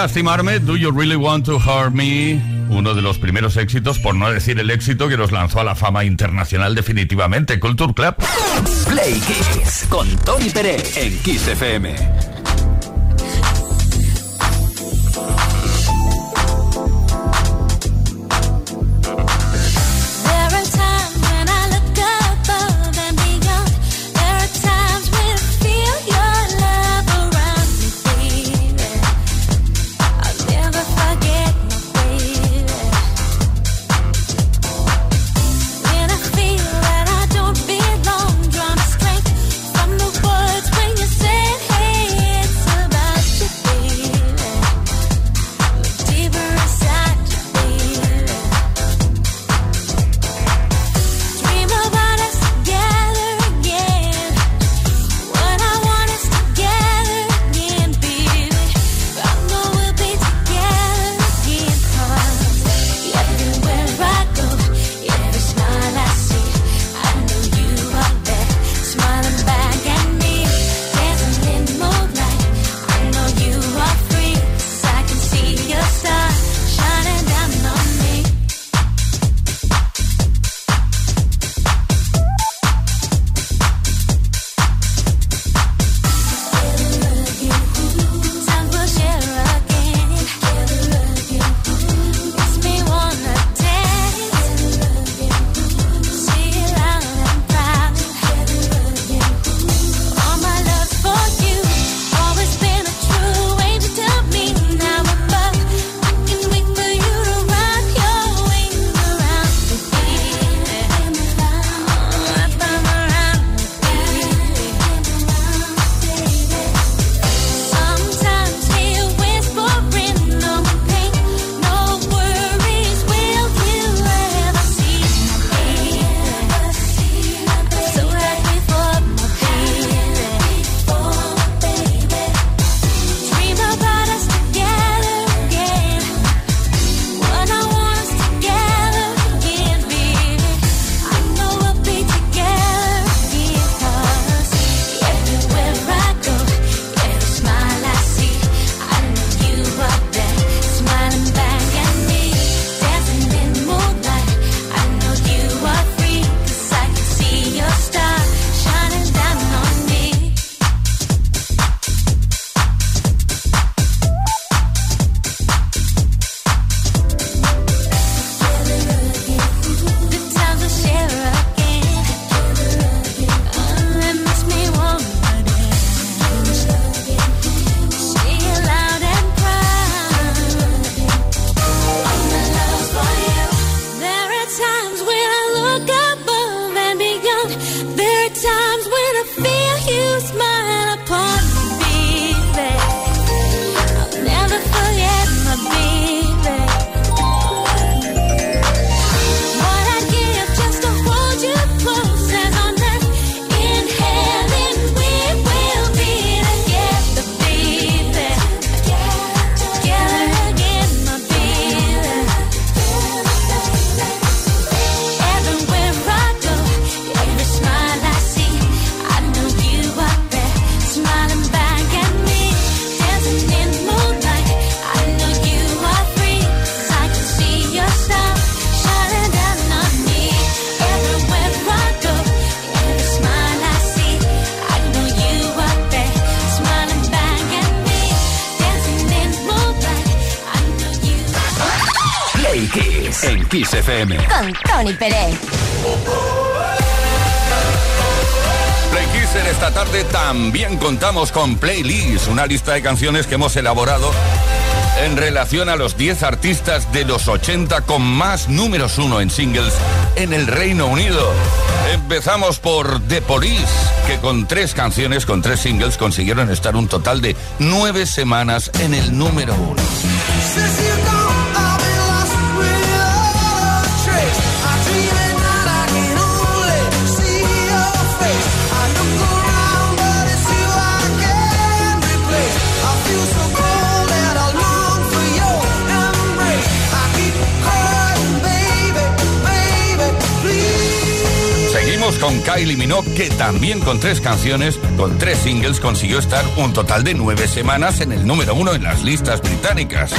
lastimarme, Do You Really Want to Hurt Me? Uno de los primeros éxitos, por no decir el éxito, que nos lanzó a la fama internacional definitivamente, Culture Club. Play Kiss con Tony Pérez en Kiss FM. FM. Con Tony Pérez. Play Kiss en esta tarde también contamos con Playlist, una lista de canciones que hemos elaborado en relación a los 10 artistas de los 80 con más números uno en singles en el Reino Unido. Empezamos por The Police, que con tres canciones, con tres singles, consiguieron estar un total de nueve semanas en el número uno. Con Kylie Minogue, que también con tres canciones, con tres singles, consiguió estar un total de nueve semanas en el número uno en las listas británicas.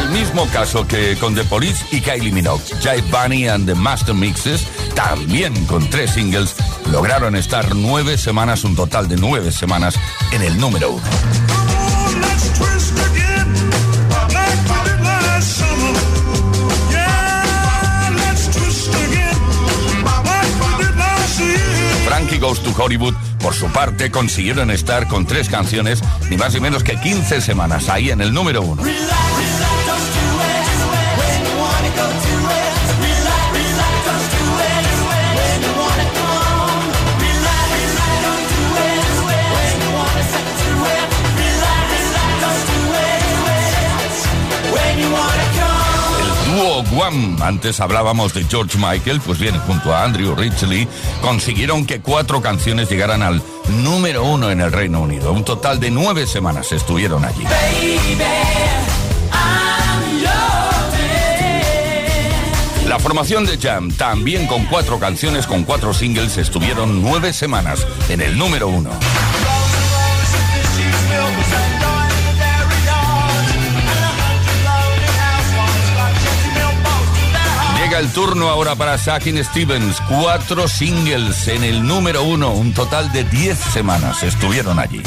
El mismo caso que con The Police y Kylie Minogue, Jive Bunny and the Master Mixes, también con tres singles, lograron estar nueve semanas, un total de nueve semanas, en el número uno. Frankie Goes to Hollywood, por su parte, consiguieron estar con tres canciones, ni más ni menos que 15 semanas, ahí en el número uno. Guam, antes hablábamos de George Michael, pues bien, junto a Andrew Ridgely, consiguieron que cuatro canciones llegaran al número uno en el Reino Unido. Un total de nueve semanas estuvieron allí. La formación de Jam, también con cuatro canciones, con cuatro singles, estuvieron nueve semanas en el número uno. El turno ahora para Sakin Stevens. Cuatro singles en el número uno. Un total de diez semanas estuvieron allí.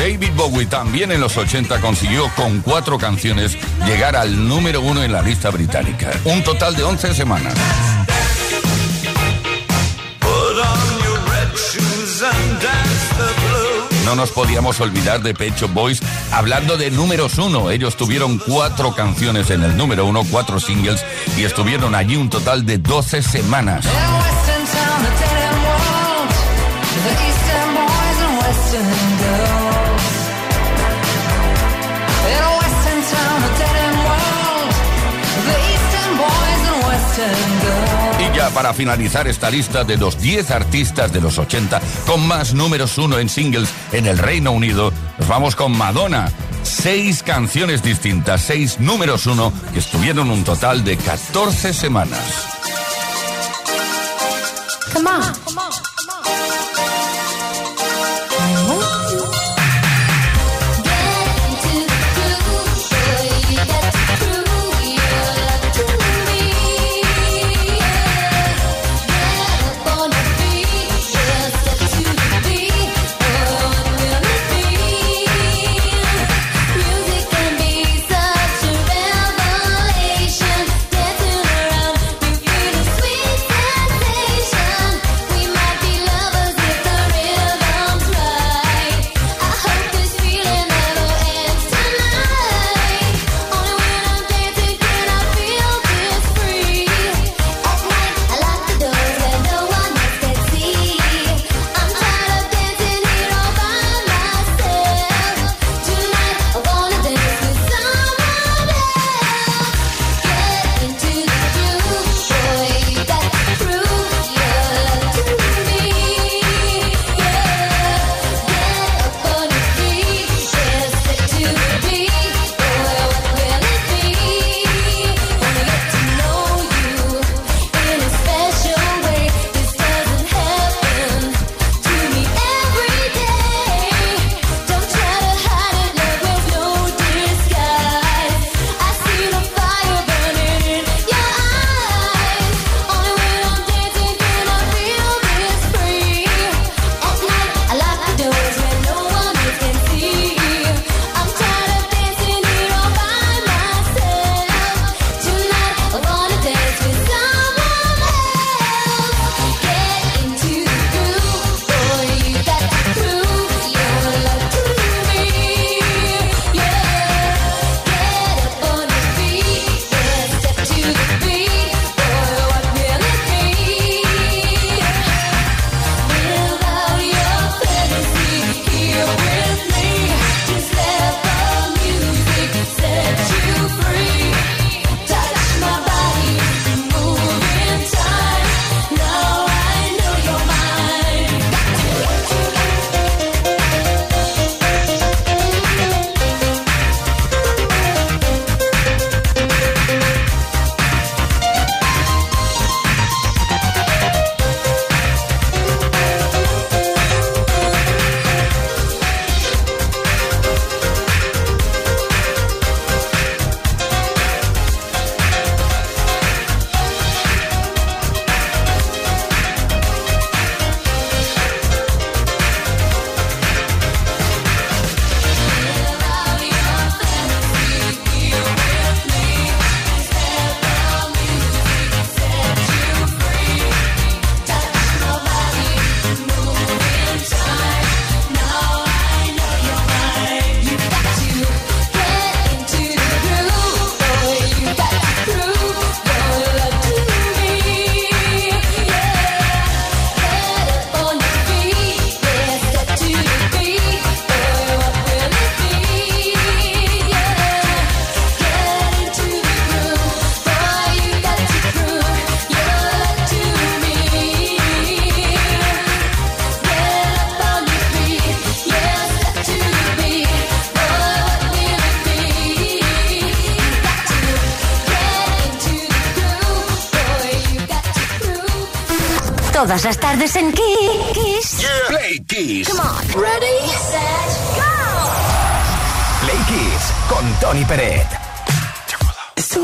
David Bowie también en los 80 consiguió con cuatro canciones llegar al número uno en la lista británica. Un total de 11 semanas. No nos podíamos olvidar de Pecho Boys hablando de números uno. Ellos tuvieron cuatro canciones en el número uno, cuatro singles y estuvieron allí un total de 12 semanas. Para finalizar esta lista de los 10 artistas de los 80 con más números uno en singles en el Reino Unido, nos vamos con Madonna. Seis canciones distintas, seis números uno que estuvieron un total de 14 semanas. Come on. Music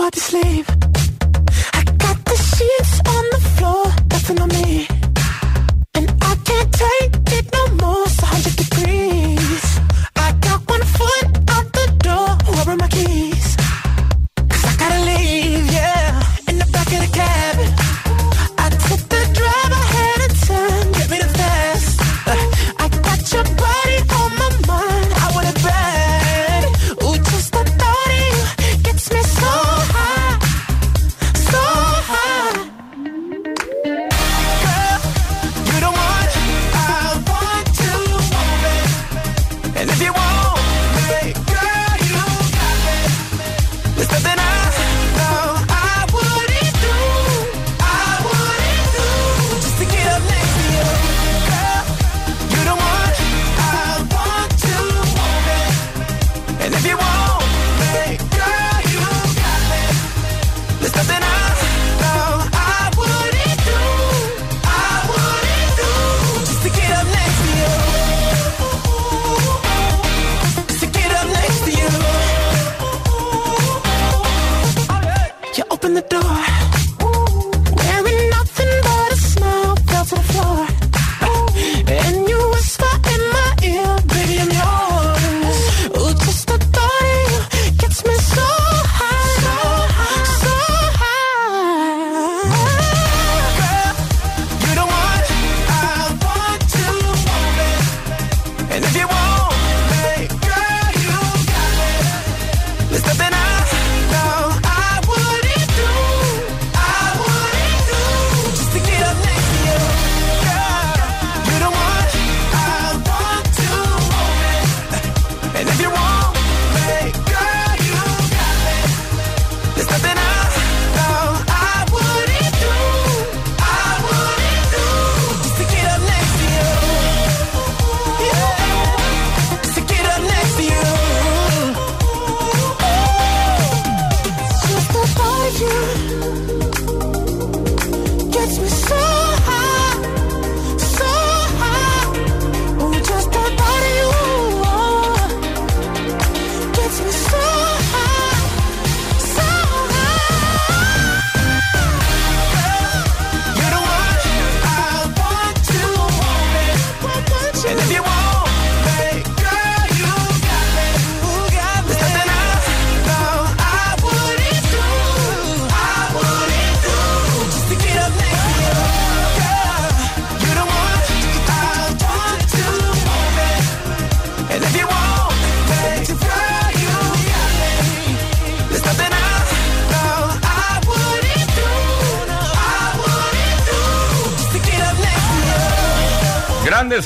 hard to sleep. I got the sheets on the floor, nothing on me. And I can't take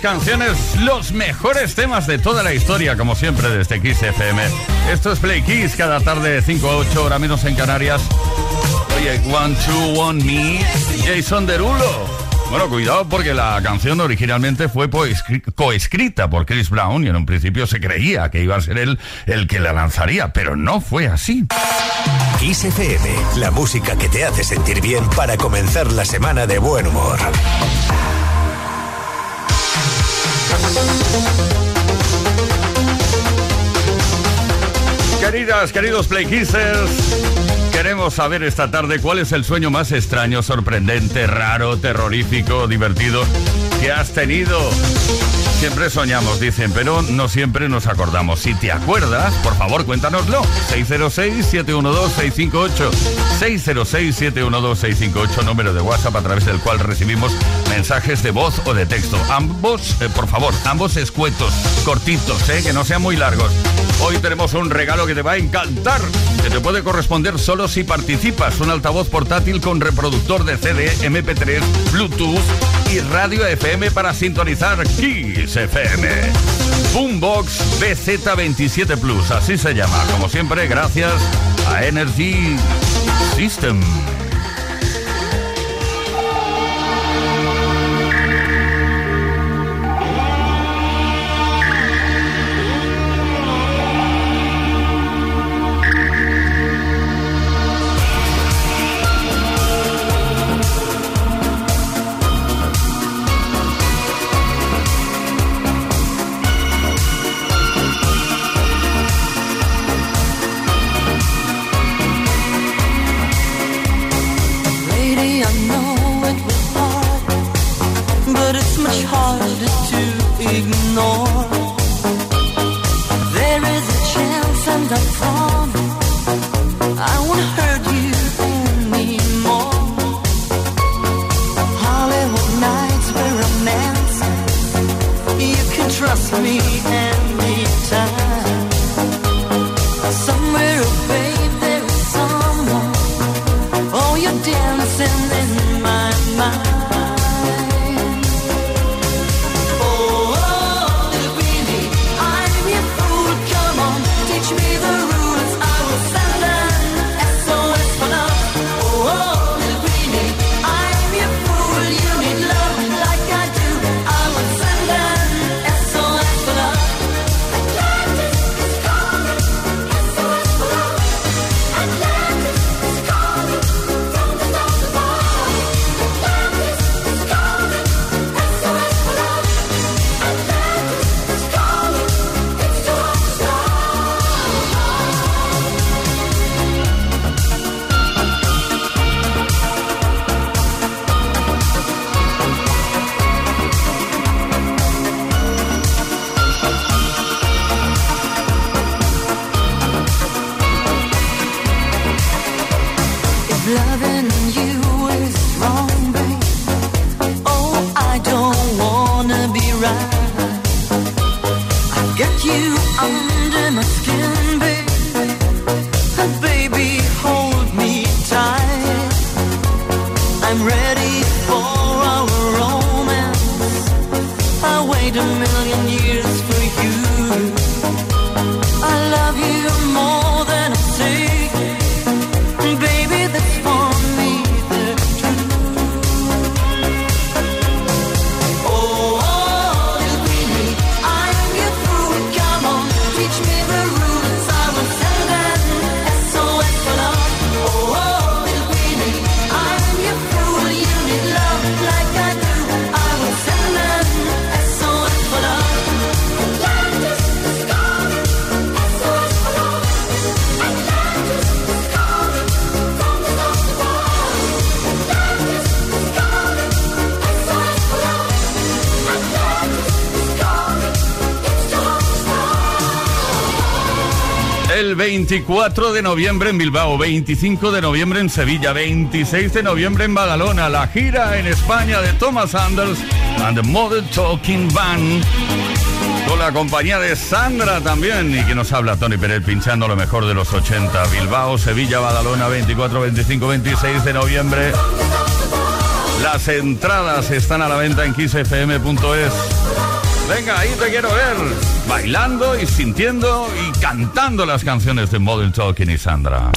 canciones, los mejores temas de toda la historia, como siempre, desde Kiss FM. Esto es Play Kiss, cada tarde de 5 a 8, hora menos en Canarias. Oye, One, Two, One, Me, Jason Derulo. Bueno, cuidado porque la canción originalmente fue coescrita por Chris Brown y en un principio se creía que iba a ser él el que la lanzaría, pero no fue así. Kiss FM, la música que te hace sentir bien para comenzar la semana de buen humor. Queridas, queridos Play Kissers, queremos saber esta tarde cuál es el sueño más extraño, sorprendente, raro, terrorífico, divertido que has tenido. Siempre soñamos, dicen, pero no siempre nos acordamos. Si te acuerdas, por favor, cuéntanoslo. 606-712-658. 606-712-658, número de WhatsApp a través del cual recibimos mensajes de voz o de texto. Ambos, eh, por favor, ambos escuetos, cortitos, eh, que no sean muy largos. Hoy tenemos un regalo que te va a encantar, que te puede corresponder solo si participas. Un altavoz portátil con reproductor de CD, MP3, Bluetooth y radio FM para sintonizar Kiss FM. Boombox BZ27 Plus, así se llama. Como siempre, gracias a Energy System. 24 de noviembre en Bilbao, 25 de noviembre en Sevilla, 26 de noviembre en Badalona, la gira en España de Thomas Anders and the Model Talking Band. Con la compañía de Sandra también, y que nos habla Tony Pérez pinchando lo mejor de los 80. Bilbao, Sevilla, Badalona, 24, 25, 26 de noviembre. Las entradas están a la venta en 15fm.es. Venga, ahí te quiero ver bailando y sintiendo y cantando las canciones de Model Talking y Sandra.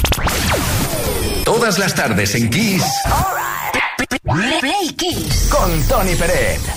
Todas las tardes en Kiss. Right. Kiss. Con Tony Pérez.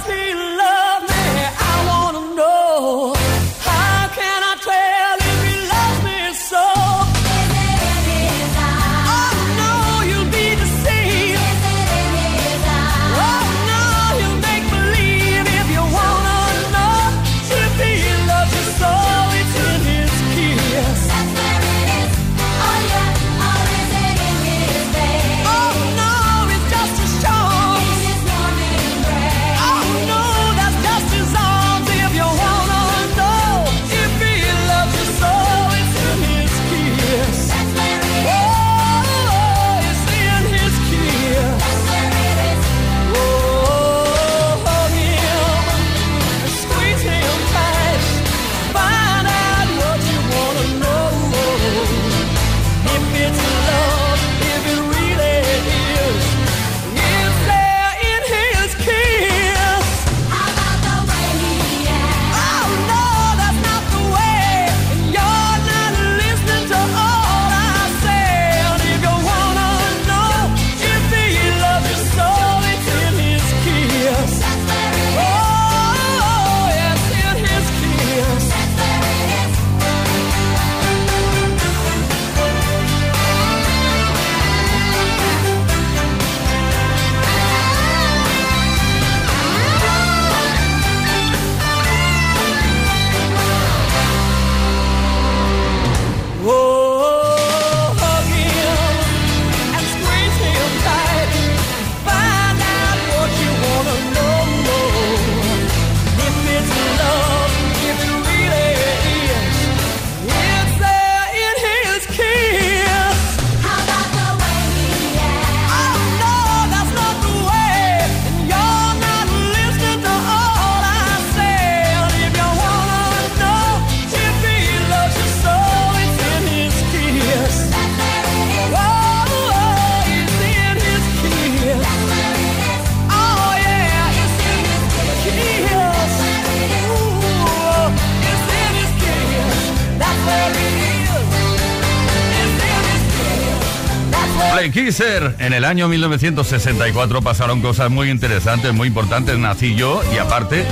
Kisser. En el año 1964 pasaron cosas muy interesantes, muy importantes. Nací yo y aparte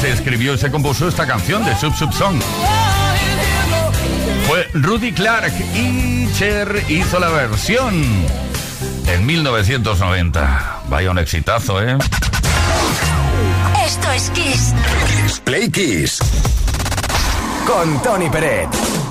se escribió y se compuso esta canción de Sub Sub Song. Fue Rudy Clark y Cher hizo la versión en 1990. Vaya un exitazo, ¿eh? Esto es Kiss. Play Kiss. Con Tony Peret.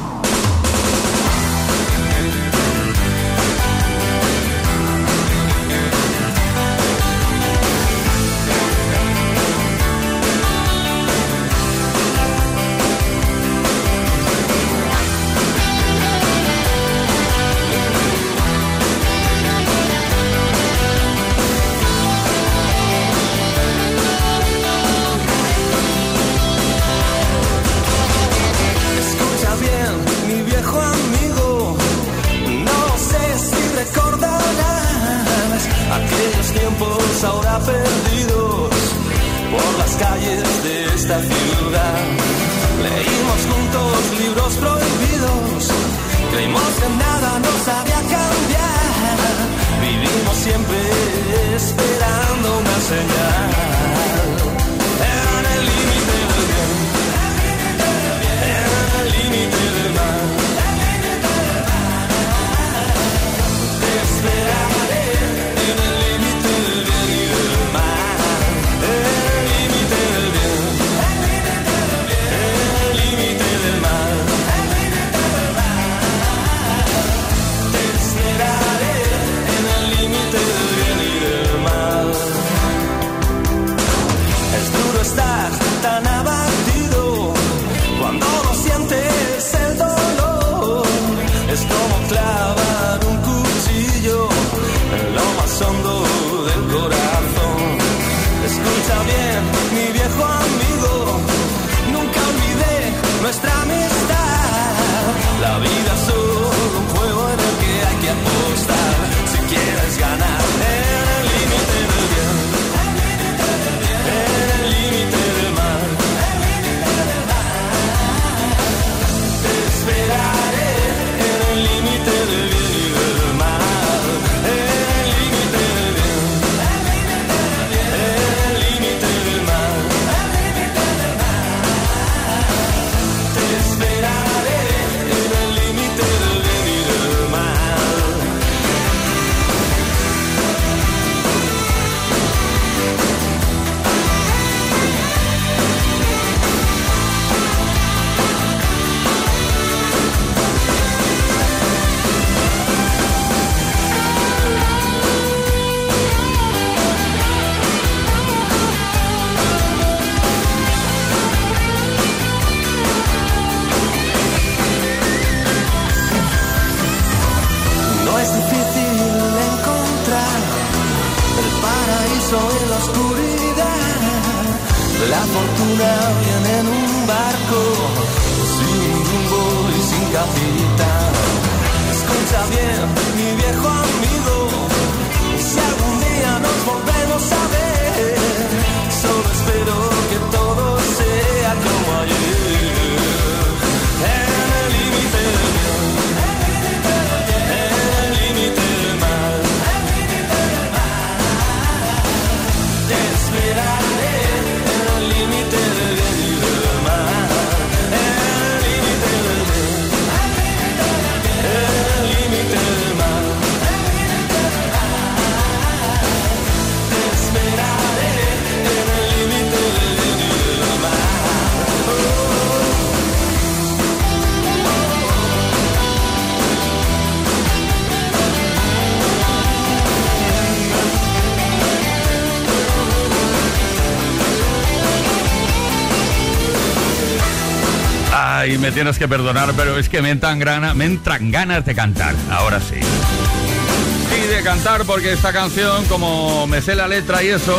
Me tienes que perdonar, pero es que me entran, grana- me entran ganas de cantar. Ahora sí. Y de cantar porque esta canción, como me sé la letra y eso,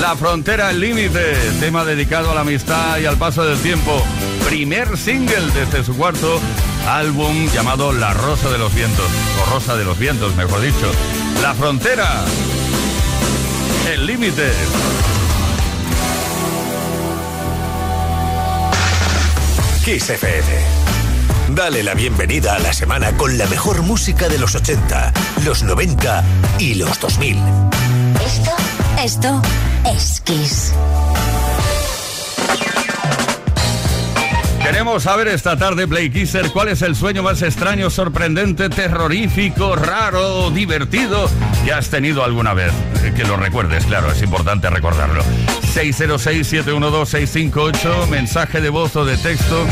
La frontera al límite, tema dedicado a la amistad y al paso del tiempo. Primer single desde su cuarto álbum llamado La Rosa de los Vientos, o Rosa de los Vientos, mejor dicho. La frontera, el límite. Kiss FM. Dale la bienvenida a la semana con la mejor música de los 80, los 90 y los 2000. Esto, esto es Kiss. Queremos saber esta tarde, Play Kisser, cuál es el sueño más extraño, sorprendente, terrorífico, raro, divertido que has tenido alguna vez. Eh, Que lo recuerdes, claro, es importante recordarlo. 606-712-658, mensaje de voz o de texto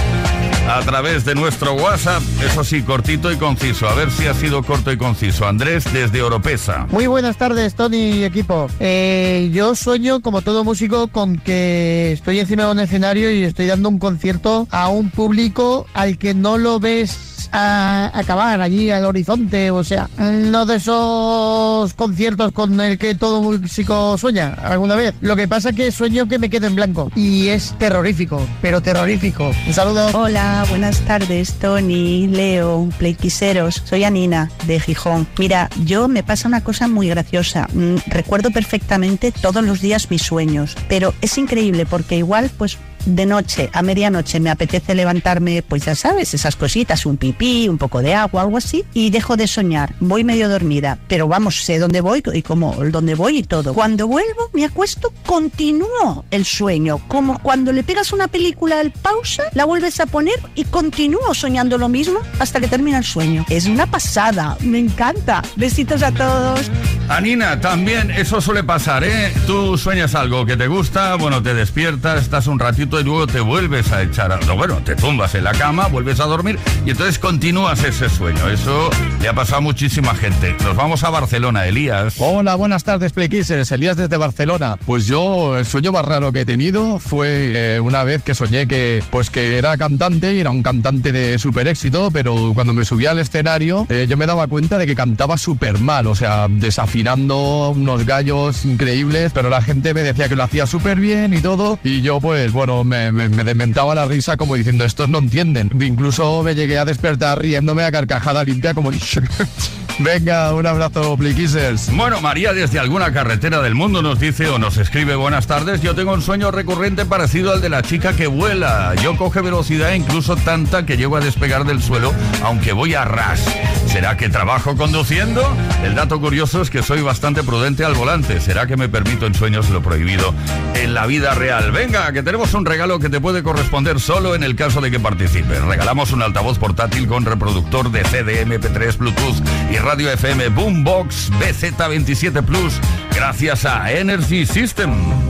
a través de nuestro WhatsApp. Eso sí, cortito y conciso. A ver si ha sido corto y conciso. Andrés, desde Oropesa. Muy buenas tardes, Tony y equipo. Eh, yo sueño, como todo músico, con que estoy encima de un escenario y estoy dando un concierto a un público al que no lo ves a acabar allí al horizonte, o sea, no de esos conciertos con el que todo músico sueña alguna vez. Lo que pasa es que sueño que me quedo en blanco y es terrorífico, pero terrorífico. Un saludo. Hola, buenas tardes, Tony, Leo, Playquiseros. Soy Anina, de Gijón. Mira, yo me pasa una cosa muy graciosa. Mm, Recuerdo perfectamente todos los días mis sueños, pero es increíble porque igual, pues de noche a medianoche me apetece levantarme, pues ya sabes, esas cositas, un pipí, un poco de agua, algo así, y dejo de soñar. Voy medio dormida, pero vamos, sé dónde voy y cómo, dónde voy y todo. Cuando vuelvo, me acuesto, continúo el sueño, como cuando le pegas una película al pausa, la vuelves a poner y continúo soñando lo mismo hasta que termina el sueño. Es una pasada, me encanta. Besitos a todos. Anina, también eso suele pasar, ¿eh? Tú sueñas algo que te gusta, bueno, te despiertas, estás un ratito y luego te vuelves a echar a... no, Bueno, te tumbas en la cama, vuelves a dormir y entonces continúas ese sueño. Eso le ha pasado a muchísima gente. Nos vamos a Barcelona, Elías. Hola, buenas tardes, Playkissers. Elías desde Barcelona. Pues yo, el sueño más raro que he tenido fue eh, una vez que soñé que, pues que era cantante y era un cantante de súper éxito, pero cuando me subía al escenario, eh, yo me daba cuenta de que cantaba súper mal, o sea, desafinando unos gallos increíbles, pero la gente me decía que lo hacía súper bien y todo, y yo, pues, bueno, me, me, me dementaba la risa como diciendo, estos no entienden. Incluso me llegué a despertar riéndome a carcajada limpia como... Venga, un abrazo, Playkissers. Bueno, María desde alguna carretera del mundo nos dice o nos escribe buenas tardes. Yo tengo un sueño recurrente parecido al de la chica que vuela. Yo coge velocidad incluso tanta que llego a despegar del suelo, aunque voy a ras. ¿Será que trabajo conduciendo? El dato curioso es que soy bastante prudente al volante. ¿Será que me permito en sueños lo prohibido en la vida real? Venga, que tenemos un regalo que te puede corresponder solo en el caso de que participes. Regalamos un altavoz portátil con reproductor de CD, MP3, Bluetooth y radio FM Boombox BZ27 Plus gracias a Energy System.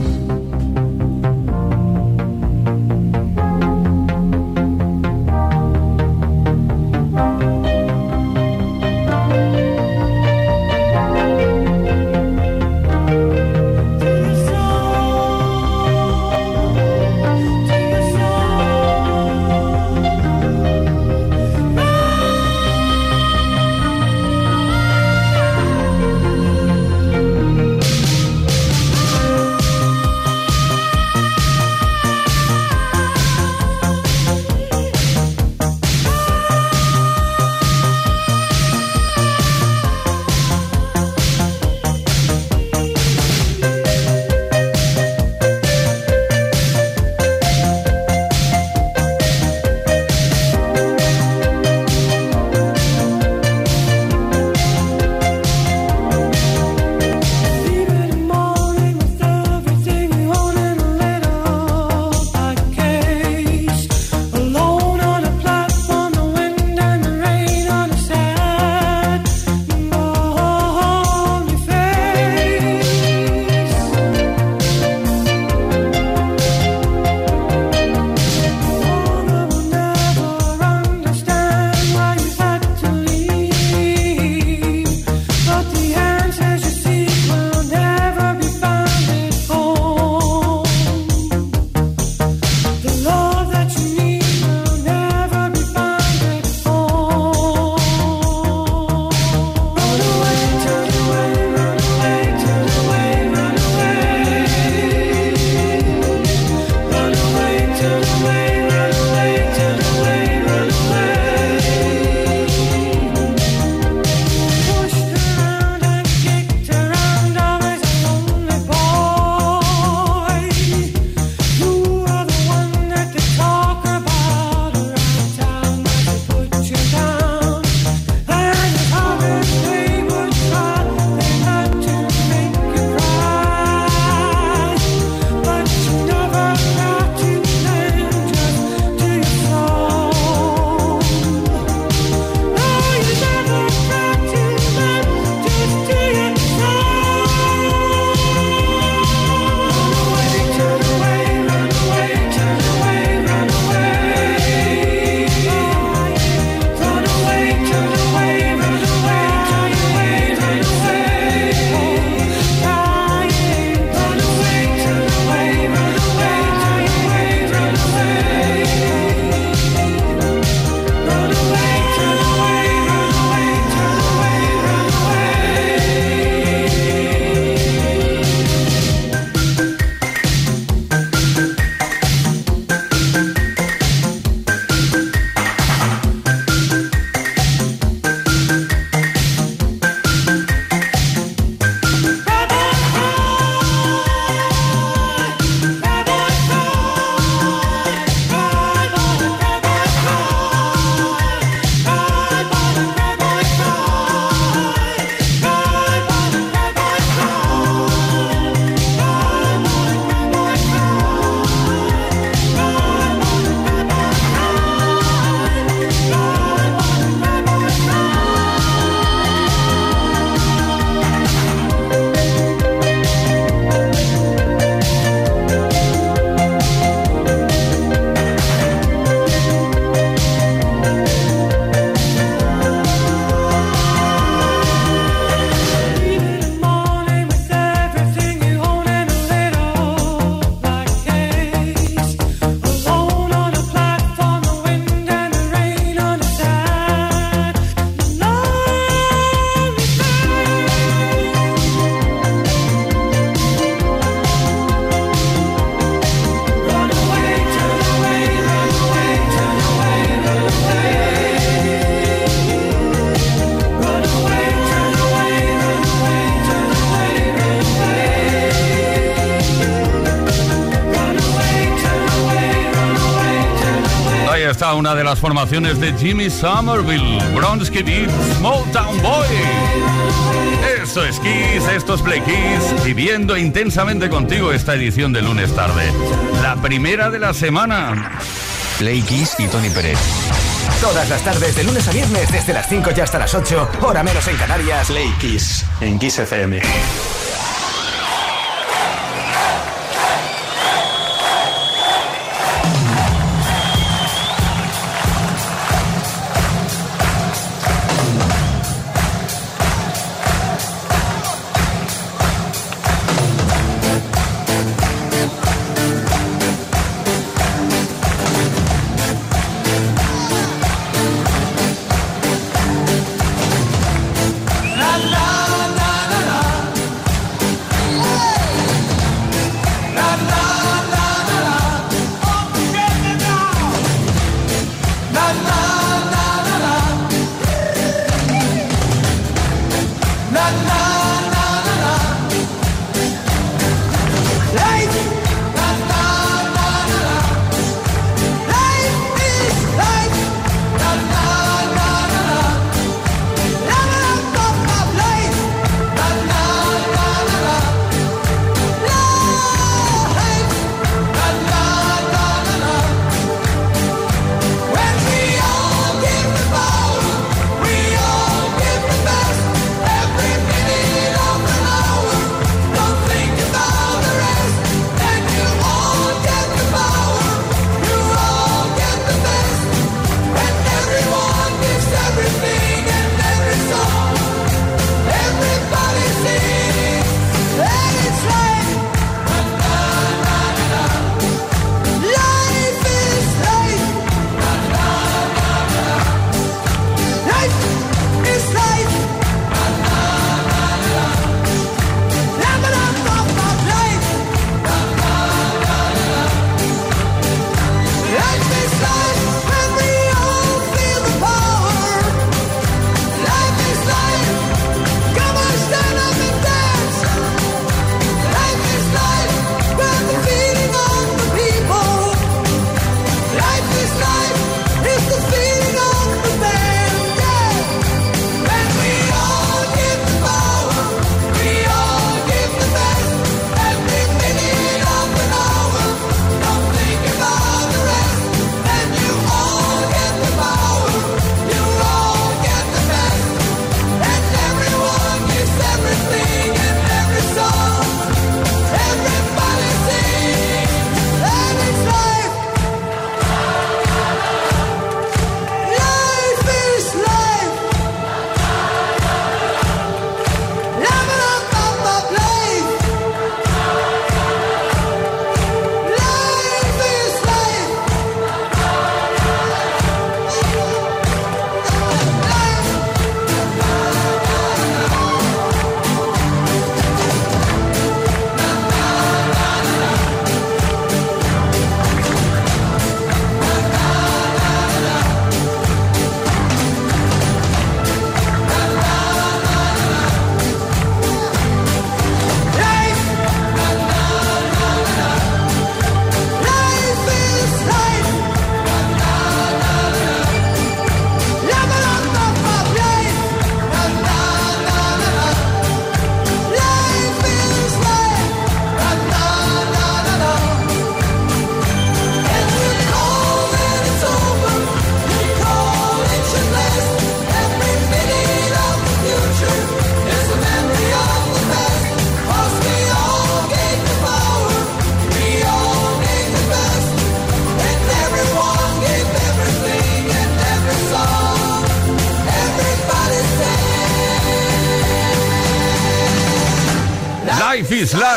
Las formaciones de Jimmy Somerville, Bronski Beat, Small Town Boy. Esto es Kiss, esto es Play Kiss, viviendo intensamente contigo esta edición de lunes tarde. La primera de la semana. Play Kiss y Tony Pérez. Todas las tardes, de lunes a viernes, desde las 5 y hasta las 8, hora menos en Canarias. Play Kiss en Kiss FM.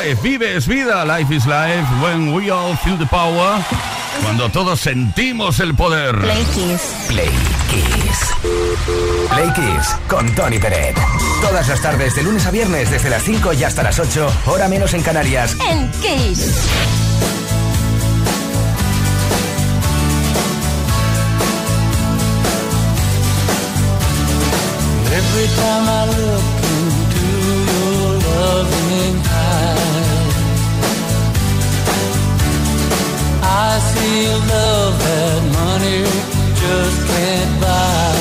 Life, vive es vida, life is life, when we all feel the power, cuando todos sentimos el poder. Play Kiss. Play Kiss. Play Kiss con Tony Pérez. Todas las tardes, de lunes a viernes, desde las 5 y hasta las 8, hora menos en Canarias. En Kiss. Every time I look real love that money just can't buy.